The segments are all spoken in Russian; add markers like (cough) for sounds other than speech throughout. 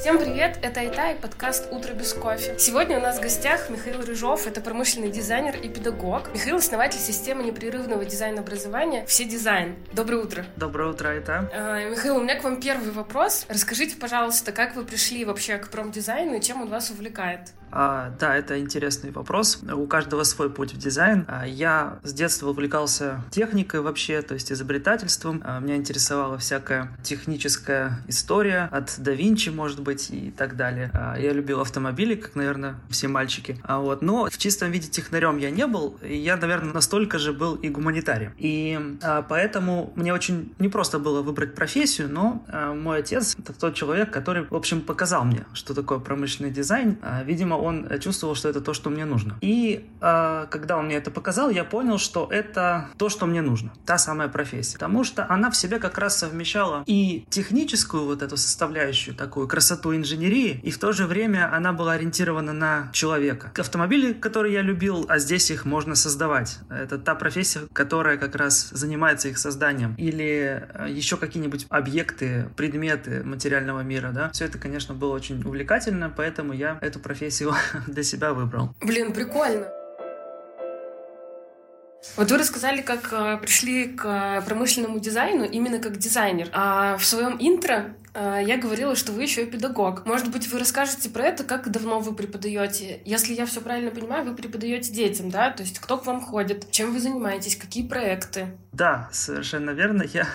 Всем привет, это Айта и подкаст «Утро без кофе». Сегодня у нас в гостях Михаил Рыжов, это промышленный дизайнер и педагог. Михаил – основатель системы непрерывного дизайна образования «Все дизайн». Доброе утро. Доброе утро, Айта. Э, Михаил, у меня к вам первый вопрос. Расскажите, пожалуйста, как вы пришли вообще к промдизайну и чем он вас увлекает? А, да, это интересный вопрос. У каждого свой путь в дизайн. А, я с детства увлекался техникой вообще, то есть изобретательством. А, меня интересовала всякая техническая история от да Винчи, может быть, и так далее. А, я любил автомобили, как, наверное, все мальчики. А, вот. Но в чистом виде технарем я не был. Я, наверное, настолько же был и гуманитарием. И а, поэтому мне очень непросто было выбрать профессию, но а, мой отец — это тот человек, который, в общем, показал мне, что такое промышленный дизайн. Видимо, он чувствовал, что это то, что мне нужно. И когда он мне это показал, я понял, что это то, что мне нужно, та самая профессия. Потому что она в себе как раз совмещала и техническую вот эту составляющую, такую красоту инженерии, и в то же время она была ориентирована на человека. Автомобили, которые я любил, а здесь их можно создавать. Это та профессия, которая как раз занимается их созданием. Или э, еще какие-нибудь объекты, предметы материального мира, да. Все это, конечно, было очень увлекательно, поэтому я эту профессию (laughs) для себя выбрал. Блин, прикольно. Вот вы рассказали, как э, пришли к промышленному дизайну именно как дизайнер. А в своем интро э, я говорила, что вы еще и педагог. Может быть, вы расскажете про это, как давно вы преподаете? Если я все правильно понимаю, вы преподаете детям, да? То есть кто к вам ходит, чем вы занимаетесь, какие проекты? Да, совершенно верно. Я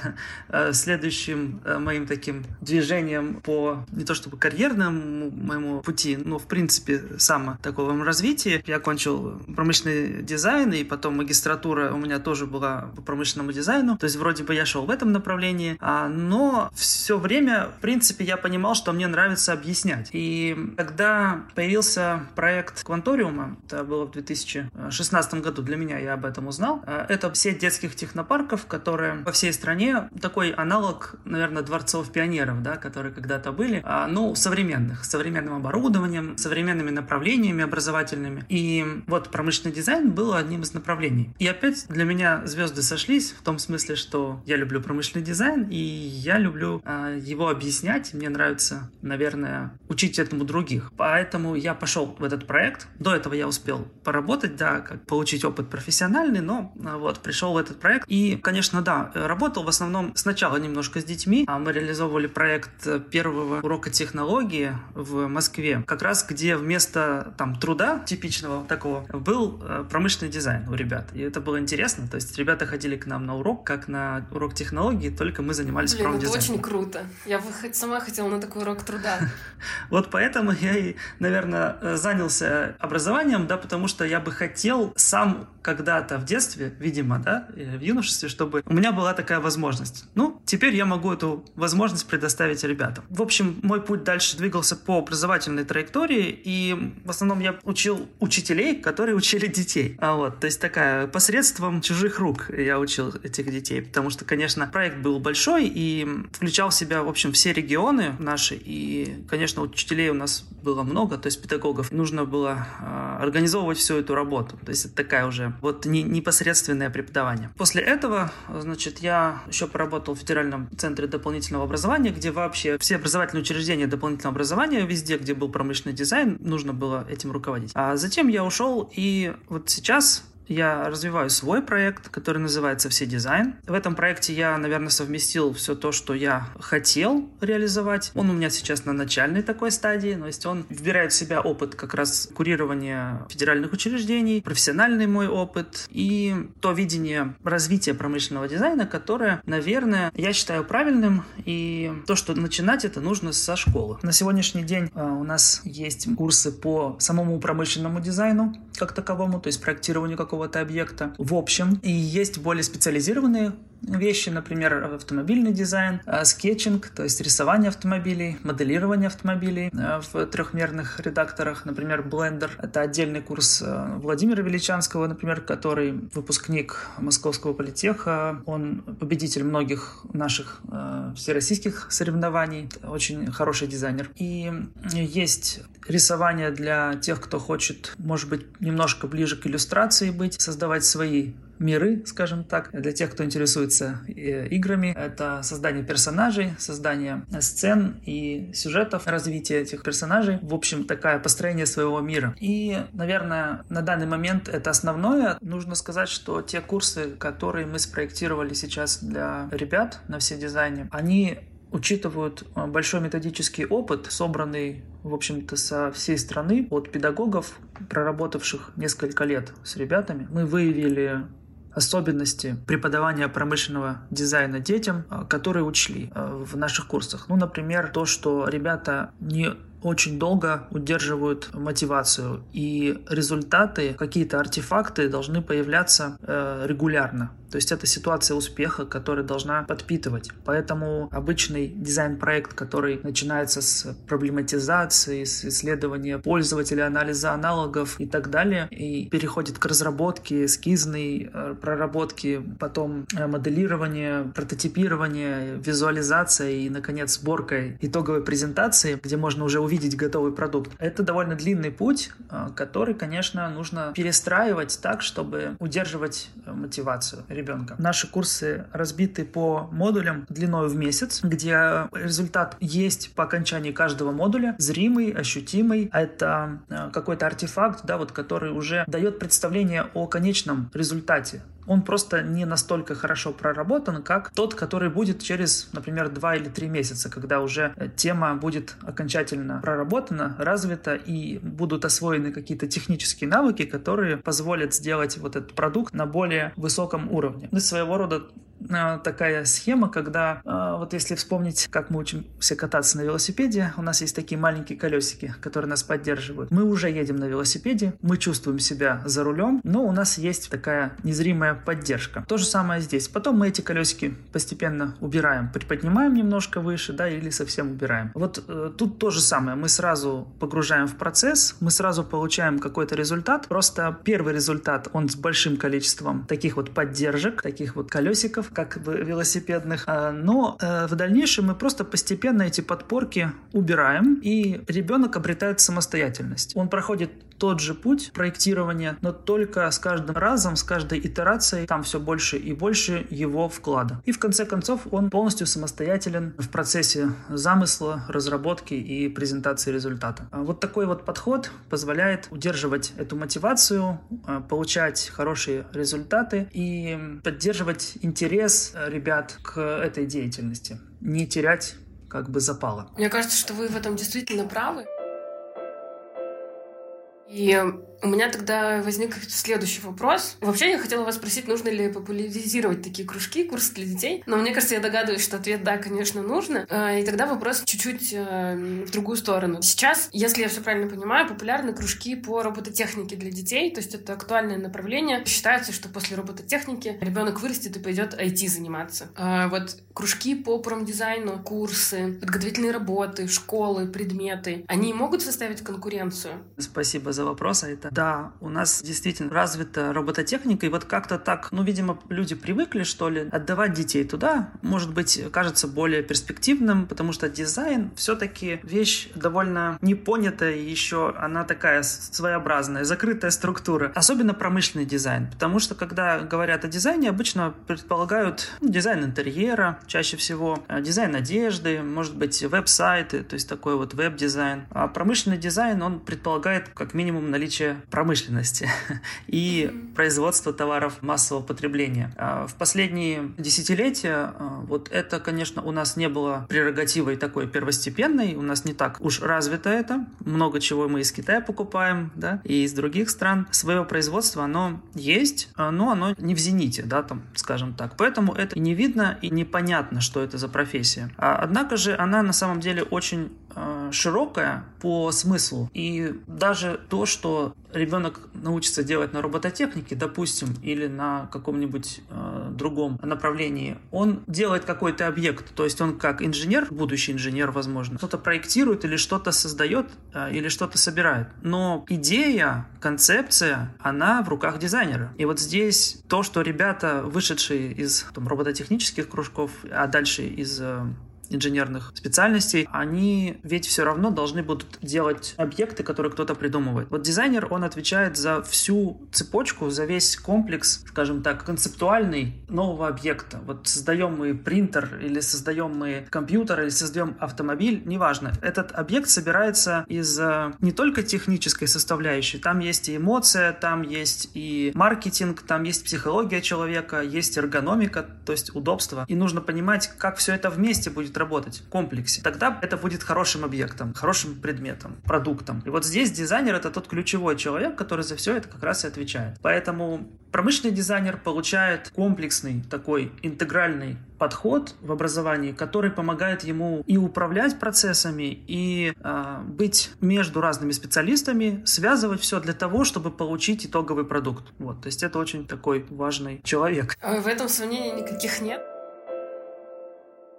э, следующим э, моим таким движением по не то чтобы карьерному моему пути, но в принципе само такому развитии. Я окончил промышленный дизайн, и потом магистратура у меня тоже была по промышленному дизайну. То есть вроде бы я шел в этом направлении, а, но все время, в принципе, я понимал, что мне нравится объяснять. И когда появился проект Кванториума, это было в 2016 году, для меня я об этом узнал, э, это сеть детских технопарков, парков, которые по всей стране такой аналог, наверное, дворцов пионеров, да, которые когда-то были, а, ну, современных, с современным оборудованием, современными направлениями образовательными. И вот промышленный дизайн был одним из направлений. И опять для меня звезды сошлись в том смысле, что я люблю промышленный дизайн, и я люблю а, его объяснять. Мне нравится, наверное, учить этому других. Поэтому я пошел в этот проект. До этого я успел поработать, да, как получить опыт профессиональный, но а, вот пришел в этот проект и, конечно, да, работал в основном сначала немножко с детьми. А мы реализовывали проект первого урока технологии в Москве, как раз где вместо там труда типичного такого был э, промышленный дизайн у ребят. И это было интересно. То есть ребята ходили к нам на урок, как на урок технологии, только мы занимались Блин, промдизайном. это очень круто. Я бы сама хотела на такой урок труда. (laughs) Вот поэтому я и, наверное, занялся образованием, да, потому что я бы хотел сам когда-то в детстве, видимо, да, в юношестве, чтобы у меня была такая возможность. Ну, теперь я могу эту возможность предоставить ребятам. В общем, мой путь дальше двигался по образовательной траектории, и в основном я учил учителей, которые учили детей. А вот, то есть такая посредством чужих рук я учил этих детей, потому что, конечно, проект был большой и включал в себя, в общем, все регионы наши, и, конечно, учителей у нас было много, то есть педагогов. Нужно было э, организовывать всю эту работу. То есть это такая уже вот не, непосредственное преподавание. После этого, значит, я еще поработал в Федеральном центре дополнительного образования, где вообще все образовательные учреждения дополнительного образования, везде, где был промышленный дизайн, нужно было этим руководить. А затем я ушел, и вот сейчас я развиваю свой проект, который называется «Все дизайн». В этом проекте я, наверное, совместил все то, что я хотел реализовать. Он у меня сейчас на начальной такой стадии, то есть он вбирает в себя опыт как раз курирования федеральных учреждений, профессиональный мой опыт и то видение развития промышленного дизайна, которое, наверное, я считаю правильным, и то, что начинать это нужно со школы. На сегодняшний день а, у нас есть курсы по самому промышленному дизайну как таковому, то есть проектированию какого какого-то объекта в общем. И есть более специализированные вещи, например, автомобильный дизайн, э, скетчинг, то есть рисование автомобилей, моделирование автомобилей э, в трехмерных редакторах, например, Blender. Это отдельный курс э, Владимира Величанского, например, который выпускник Московского политеха, он победитель многих наших всероссийских соревнований, очень хороший дизайнер. И есть рисование для тех, кто хочет, может быть, немножко ближе к иллюстрации быть, создавать свои миры, скажем так, для тех, кто интересуется э, играми. Это создание персонажей, создание сцен и сюжетов, развитие этих персонажей. В общем, такая построение своего мира. И, наверное, на данный момент это основное. Нужно сказать, что те курсы, которые мы спроектировали сейчас для ребят на все дизайне, они учитывают э, большой методический опыт, собранный, в общем-то, со всей страны от педагогов, проработавших несколько лет с ребятами. Мы выявили особенности преподавания промышленного дизайна детям, э, которые учли э, в наших курсах. Ну, например, то, что ребята не очень долго удерживают мотивацию, и результаты, какие-то артефакты должны появляться э, регулярно. То есть это ситуация успеха, которая должна подпитывать. Поэтому обычный дизайн-проект, который начинается с проблематизации, с исследования пользователя, анализа аналогов и так далее, и переходит к разработке, эскизной э, проработке, потом э, моделирование, прототипирование, визуализация и, наконец, сборка итоговой презентации, где можно уже увидеть готовый продукт. Это довольно длинный путь, э, который, конечно, нужно перестраивать так, чтобы удерживать мотивацию ребенка. Наши курсы разбиты по модулям длиной в месяц, где результат есть по окончании каждого модуля, зримый, ощутимый. Это э, какой-то артефакт, да, вот, который уже дает представление о конечном результате он просто не настолько хорошо проработан, как тот, который будет через, например, два или три месяца, когда уже э, тема будет окончательно проработана, развита и будут освоены какие-то технические навыки, которые позволят сделать вот этот продукт на более высоком уровне. Ну, своего рода такая схема, когда а, вот если вспомнить, как мы учимся кататься на велосипеде, у нас есть такие маленькие колесики, которые нас поддерживают. Мы уже едем на велосипеде, мы чувствуем себя за рулем, но у нас есть такая незримая поддержка. То же самое здесь. Потом мы эти колесики постепенно убираем, приподнимаем немножко выше, да, или совсем убираем. Вот э, тут то же самое. Мы сразу погружаем в процесс, мы сразу получаем какой-то результат. Просто первый результат, он с большим количеством таких вот поддержек, таких вот колесиков, как бы велосипедных. А, но э, в дальнейшем мы просто постепенно эти подпорки убираем, и ребенок обретает самостоятельность. Он проходит тот же путь проектирования, но только с каждым разом, с каждой итерацией там все больше и больше его вклада. И в конце концов он полностью самостоятелен в процессе замысла, разработки и презентации результата. А вот такой вот подход позволяет удерживать эту мотивацию, а, получать хорошие результаты и поддерживать интерес ребят к этой деятельности, не терять как бы запала. Мне кажется, что вы в этом действительно правы. И у меня тогда возник следующий вопрос. Вообще, я хотела вас спросить, нужно ли популяризировать такие кружки, курсы для детей. Но мне кажется, я догадываюсь, что ответ «да», конечно, нужно. А, и тогда вопрос чуть-чуть э, в другую сторону. Сейчас, если я все правильно понимаю, популярны кружки по робототехнике для детей, то есть это актуальное направление. Считается, что после робототехники ребенок вырастет и пойдет IT заниматься. А вот кружки по промдизайну, курсы, подготовительные работы, школы, предметы, они могут составить конкуренцию? Спасибо за вопрос. А это да, у нас действительно развита робототехника, и вот как-то так, ну, видимо, люди привыкли, что ли, отдавать детей туда, может быть, кажется более перспективным, потому что дизайн все-таки вещь довольно непонятая еще, она такая своеобразная, закрытая структура, особенно промышленный дизайн, потому что когда говорят о дизайне, обычно предполагают ну, дизайн интерьера, чаще всего э, дизайн одежды, может быть, веб-сайты, то есть такой вот веб-дизайн. А промышленный дизайн, он предполагает как минимум наличие промышленности (laughs) и производства товаров массового потребления. А в последние десятилетия а, вот это, конечно, у нас не было прерогативой такой первостепенной, у нас не так уж развито это. Много чего мы из Китая покупаем, да, и из других стран. Свое производство, оно есть, а, но оно не в зените, да, там, скажем так. Поэтому это не видно и непонятно, что это за профессия. Однако же она на самом деле очень широкая по смыслу. И даже то, что ребенок научится делать на робототехнике, допустим, или на каком-нибудь э, другом направлении, он делает какой-то объект, то есть он как инженер, будущий инженер, возможно, что-то проектирует или что-то создает, э, или что-то собирает. Но идея, концепция, она в руках дизайнера. И вот здесь то, что ребята, вышедшие из там, робототехнических кружков, а дальше из э, инженерных специальностей, они ведь все равно должны будут делать объекты, которые кто-то придумывает. Вот дизайнер, он отвечает за всю цепочку, за весь комплекс, скажем так, концептуальный нового объекта. Вот создаем мы принтер или создаем мы компьютер или создаем автомобиль, неважно. Этот объект собирается из э, не только технической составляющей, там есть и эмоция, там есть и маркетинг, там есть психология человека, есть эргономика, то есть удобство. И нужно понимать, как все это вместе будет работать в комплексе. Тогда это будет хорошим объектом, хорошим предметом, продуктом. И вот здесь дизайнер — это тот ключевой человек, который за все это как раз и отвечает. Поэтому промышленный дизайнер получает комплексный такой интегральный подход в образовании, который помогает ему и управлять процессами, и э, быть между разными специалистами, связывать все для того, чтобы получить итоговый продукт. Вот, то есть это очень такой важный человек. В этом сомнений никаких нет.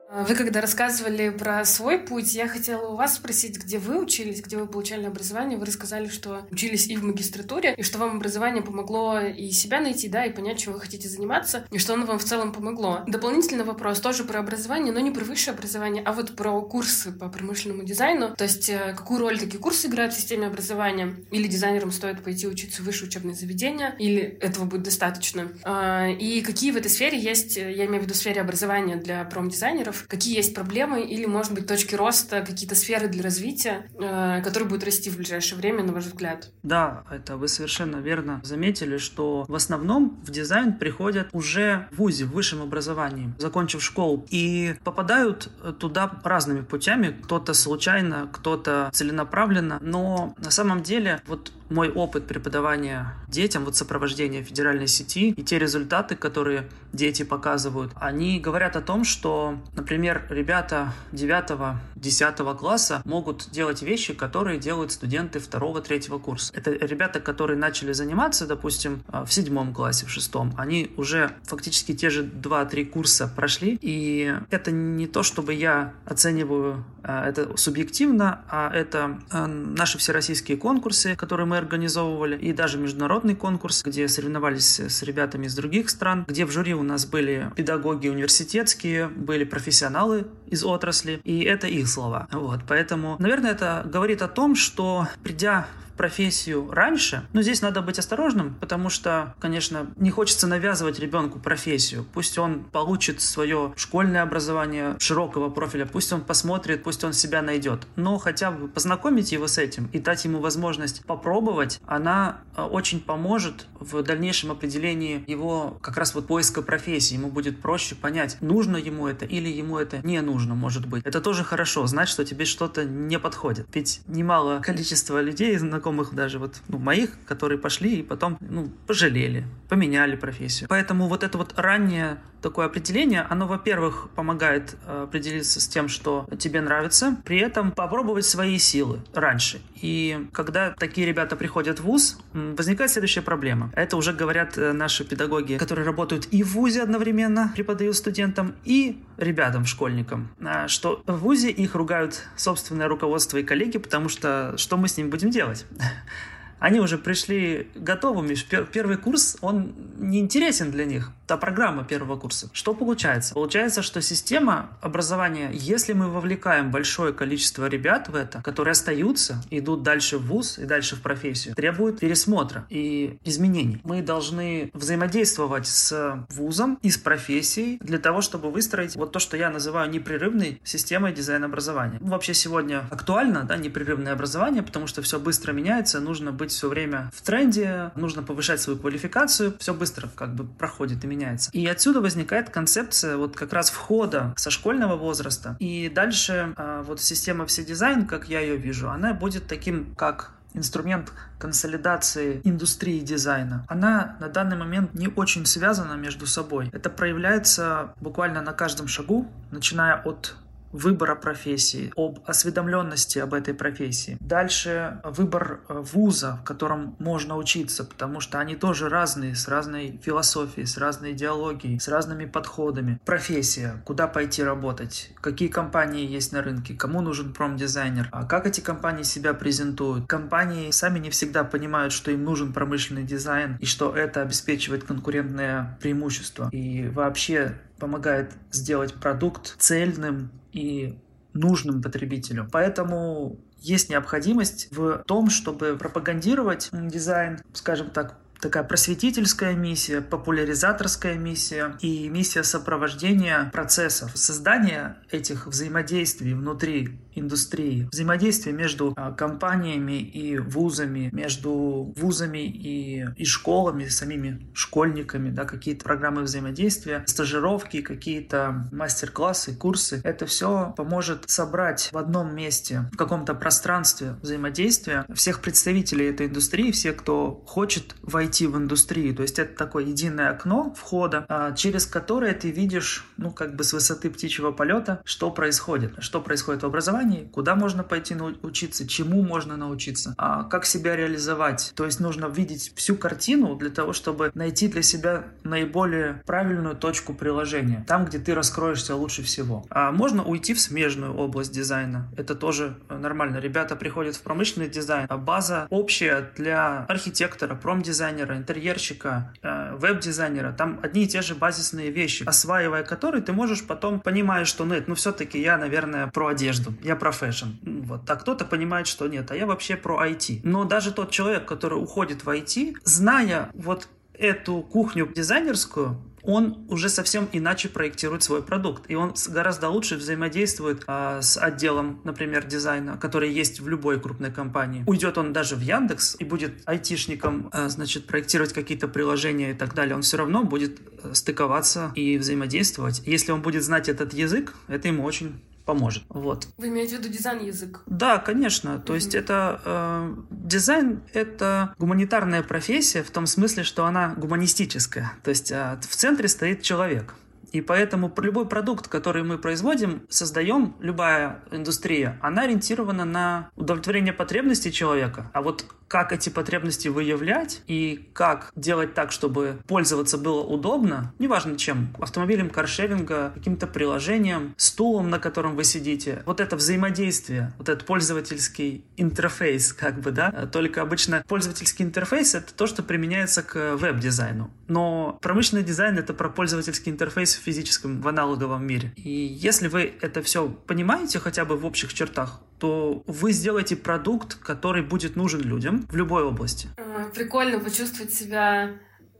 А вы когда рассказывали про свой путь, я хотела у вас спросить, где вы учились, где вы получали образование. Вы рассказали, что учились и в магистратуре, и что вам образование помогло и себя найти, да, и понять, чем вы хотите заниматься, и что оно вам в целом помогло. Дополнительный вопрос тоже про образование, но не про высшее образование, а вот про курсы по промышленному дизайну. То есть э, какую роль такие курсы играют в системе образования? Или дизайнерам стоит пойти учиться в высшее учебное заведение, или этого будет достаточно? А, и какие в этой сфере есть, я имею в виду в сфере образования для промдизайнеров, рынков, какие есть проблемы или, может быть, точки роста, какие-то сферы для развития, э, которые будут расти в ближайшее время, на ваш взгляд? Да, это вы совершенно верно заметили, что в основном в дизайн приходят уже в ВУЗе, в высшем образовании, закончив школу, и попадают туда разными путями, кто-то случайно, кто-то целенаправленно, но на самом деле вот мой опыт преподавания детям, вот сопровождения федеральной сети и те результаты, которые дети показывают, они говорят о том, что, например, ребята 9-10 класса могут делать вещи, которые делают студенты 2-3 курса. Это ребята, которые начали заниматься, допустим, в седьмом классе, в шестом, они уже фактически те же 2-3 курса прошли, и это не то, чтобы я оцениваю а, это субъективно, а это а, наши всероссийские конкурсы, которые мы организовывали, и даже международный конкурс, где соревновались с ребятами из других стран, где в жюри у нас были педагоги университетские, были профессионалы из отрасли, и это их слова. Вот, поэтому, наверное, это говорит о том, что придя профессию раньше, но здесь надо быть осторожным, потому что, конечно, не хочется навязывать ребенку профессию. Пусть он получит свое школьное образование широкого профиля, пусть он посмотрит, пусть он себя найдет. Но хотя бы познакомить его с этим и дать ему возможность попробовать, она э, очень поможет в дальнейшем определении его как раз вот поиска профессии. Ему будет проще понять, нужно ему это или ему это не нужно, может быть. Это тоже хорошо, знать, что тебе что-то не подходит. Ведь немало количество людей, на знакомых даже вот ну, моих, которые пошли и потом ну, пожалели, поменяли профессию. Поэтому вот это вот раннее такое определение, оно, во-первых, помогает э, определиться с тем, что тебе нравится, при этом попробовать свои силы раньше. И когда такие ребята приходят в ВУЗ, возникает следующая проблема. Это уже говорят э, наши педагоги, которые работают и в ВУЗе одновременно, преподают студентам, и ребятам, школьникам, а, что в ВУЗе их ругают собственное руководство и коллеги, потому что что мы с ними будем делать? (laughs) Они уже пришли готовыми. Первый курс, он не интересен для них та программа первого курса. Что получается? Получается, что система образования, если мы вовлекаем большое количество ребят в это, которые остаются, идут дальше в ВУЗ и дальше в профессию, требует пересмотра и изменений. Мы должны взаимодействовать с ВУЗом и с профессией для того, чтобы выстроить вот то, что я называю непрерывной системой дизайна образования. Вообще сегодня актуально, да, непрерывное образование, потому что все быстро меняется, нужно быть все время в тренде, нужно повышать свою квалификацию, все быстро как бы проходит и меняется. И отсюда возникает концепция вот как раз входа со школьного возраста. И дальше а, вот система все дизайн, как я ее вижу, она будет таким, как инструмент консолидации индустрии дизайна, она на данный момент не очень связана между собой. Это проявляется буквально на каждом шагу, начиная от выбора профессии, об осведомленности об этой профессии. Дальше выбор э, вуза, в котором можно учиться, потому что они тоже разные, с разной философией, с разной идеологией, с разными подходами. Профессия, куда пойти работать, какие компании есть на рынке, кому нужен промдизайнер, а как эти компании себя презентуют. Компании сами не всегда понимают, что им нужен промышленный дизайн и что это обеспечивает конкурентное преимущество. И вообще помогает сделать продукт цельным и нужным потребителю. Поэтому есть необходимость в том, чтобы пропагандировать дизайн, скажем так, такая просветительская миссия, популяризаторская миссия и миссия сопровождения процессов, создания этих взаимодействий внутри индустрии, взаимодействие между а, компаниями и вузами, между вузами и, и школами, самими школьниками, да, какие-то программы взаимодействия, стажировки, какие-то мастер-классы, курсы. Это все поможет собрать в одном месте, в каком-то пространстве взаимодействия всех представителей этой индустрии, все, кто хочет войти в индустрию. То есть это такое единое окно входа, а, через которое ты видишь, ну, как бы с высоты птичьего полета, что происходит, что происходит в образовании, образовании, куда можно пойти научиться, чему можно научиться, а как себя реализовать. То есть нужно видеть всю картину для того, чтобы найти для себя наиболее правильную точку приложения, там, где ты раскроешься лучше всего. А можно уйти в смежную область дизайна. Это тоже нормально. Ребята приходят в промышленный дизайн. А база общая для архитектора, промдизайнера, интерьерщика, э, веб-дизайнера. Там одни и те же базисные вещи, осваивая которые ты можешь потом понимаешь, что нет, ну все-таки я, наверное, про одежду. Я fashion. Вот. А кто-то понимает, что нет, а я вообще про IT. Но даже тот человек, который уходит в IT, зная вот эту кухню дизайнерскую, он уже совсем иначе проектирует свой продукт. И он гораздо лучше взаимодействует а, с отделом, например, дизайна, который есть в любой крупной компании. Уйдет он даже в Яндекс и будет айтишником, а, значит, проектировать какие-то приложения и так далее. Он все равно будет э, стыковаться и взаимодействовать. Если он будет знать этот язык, это ему очень поможет. Вот. Вы имеете в виду дизайн-язык? Да, конечно. То mm-hmm. есть это э, дизайн — это гуманитарная профессия в том смысле, что она гуманистическая. То есть э, в центре стоит человек. И поэтому любой продукт, который мы производим, создаем, любая индустрия, она ориентирована на удовлетворение потребностей человека. А вот как эти потребности выявлять и как делать так, чтобы пользоваться было удобно, неважно чем, автомобилем каршеринга, каким-то приложением, стулом, на котором вы сидите. Вот это взаимодействие, вот этот пользовательский интерфейс, как бы, да, только обычно пользовательский интерфейс — это то, что применяется к веб-дизайну. Но промышленный дизайн — это про пользовательский интерфейс в физическом, в аналоговом мире. И если вы это все понимаете хотя бы в общих чертах, то вы сделаете продукт, который будет нужен людям в любой области. А, прикольно почувствовать себя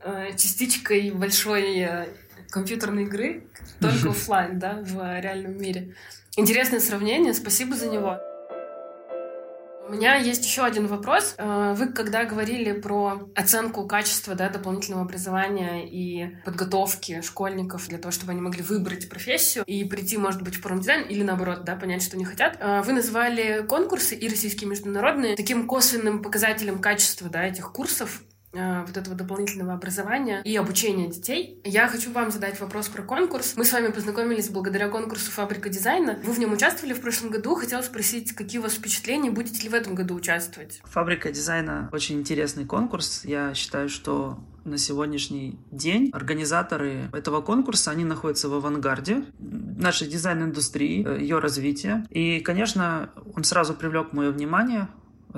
э, частичкой большой э, компьютерной игры, только (laughs) офлайн, да, в реальном мире. Интересное сравнение, спасибо за него. У меня есть еще один вопрос. Э, вы когда говорили про оценку качества да, дополнительного образования и подготовки школьников для того, чтобы они могли выбрать профессию и прийти, может быть, в промдизайн или наоборот, да, понять, что они хотят, э, вы назвали конкурсы и российские, и международные таким косвенным показателем качества да, этих курсов. Э, вот этого дополнительного образования и обучения детей. Я хочу вам задать вопрос про конкурс. Мы с вами познакомились благодаря конкурсу «Фабрика дизайна». Вы в нем участвовали в прошлом году. Хотела спросить, какие у вас впечатления, будете ли в этом году участвовать? «Фабрика дизайна» — очень интересный конкурс. Я считаю, что на сегодняшний день организаторы этого конкурса, они находятся в авангарде нашей дизайн-индустрии, э, ее развития. И, конечно, он сразу привлек мое внимание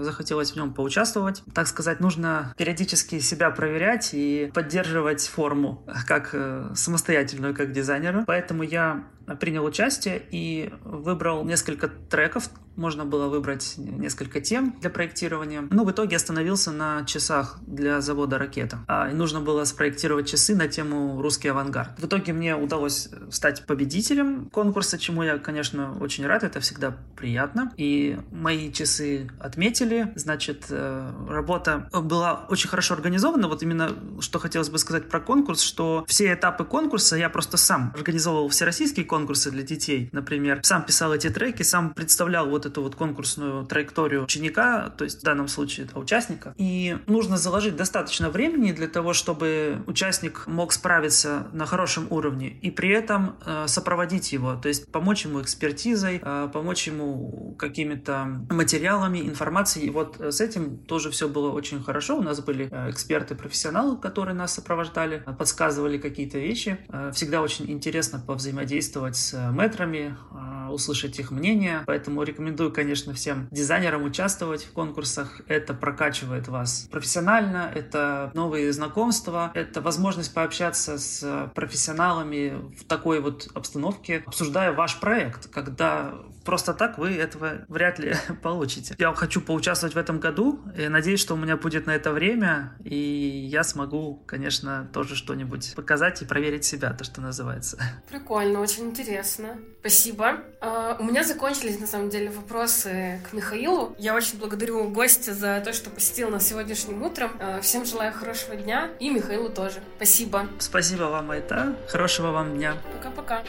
захотелось в нем поучаствовать. Так сказать, нужно периодически себя проверять и поддерживать форму как э, самостоятельную, как дизайнера. Поэтому я принял участие и выбрал несколько треков. Можно было выбрать несколько тем для проектирования. Но в итоге остановился на часах для завода «Ракета». А, нужно было спроектировать часы на тему «Русский авангард». В итоге мне удалось стать победителем конкурса, чему я, конечно, очень рад. Это всегда приятно. И мои часы отметили. Значит, э, работа была очень хорошо организована. Вот именно что хотелось бы сказать про конкурс, что все этапы конкурса я просто сам организовывал всероссийский конкурс, конкурсы для детей, например. Сам писал эти треки, сам представлял вот эту вот конкурсную траекторию ученика, то есть в данном случае это участника. И нужно заложить достаточно времени для того, чтобы участник мог справиться на хорошем уровне и при этом э, сопроводить его, то есть помочь ему экспертизой, э, помочь ему какими-то материалами, информацией. И вот э, с этим тоже все было очень хорошо. У нас были эксперты-профессионалы, которые нас сопровождали, подсказывали какие-то вещи. Всегда очень интересно повзаимодействовать с метрами, а, услышать их мнение. Поэтому рекомендую, конечно, всем дизайнерам участвовать в конкурсах. Это прокачивает вас профессионально, это новые знакомства, это возможность пообщаться с профессионалами в такой вот обстановке, обсуждая ваш проект, когда просто так вы этого вряд ли (laughs) получите. Я хочу поучаствовать в этом году и надеюсь, что у меня будет на это время, и я смогу, конечно, тоже что-нибудь показать и проверить себя, то, что называется. (laughs) Прикольно, очень интересно. Спасибо. Uh, у меня закончились, на самом деле, вопросы к Михаилу. Я очень благодарю гостя за то, что посетил нас сегодняшним утром. Uh, всем желаю хорошего дня и Михаилу тоже. Спасибо. Спасибо вам, Айта. Хорошего вам дня. Пока-пока.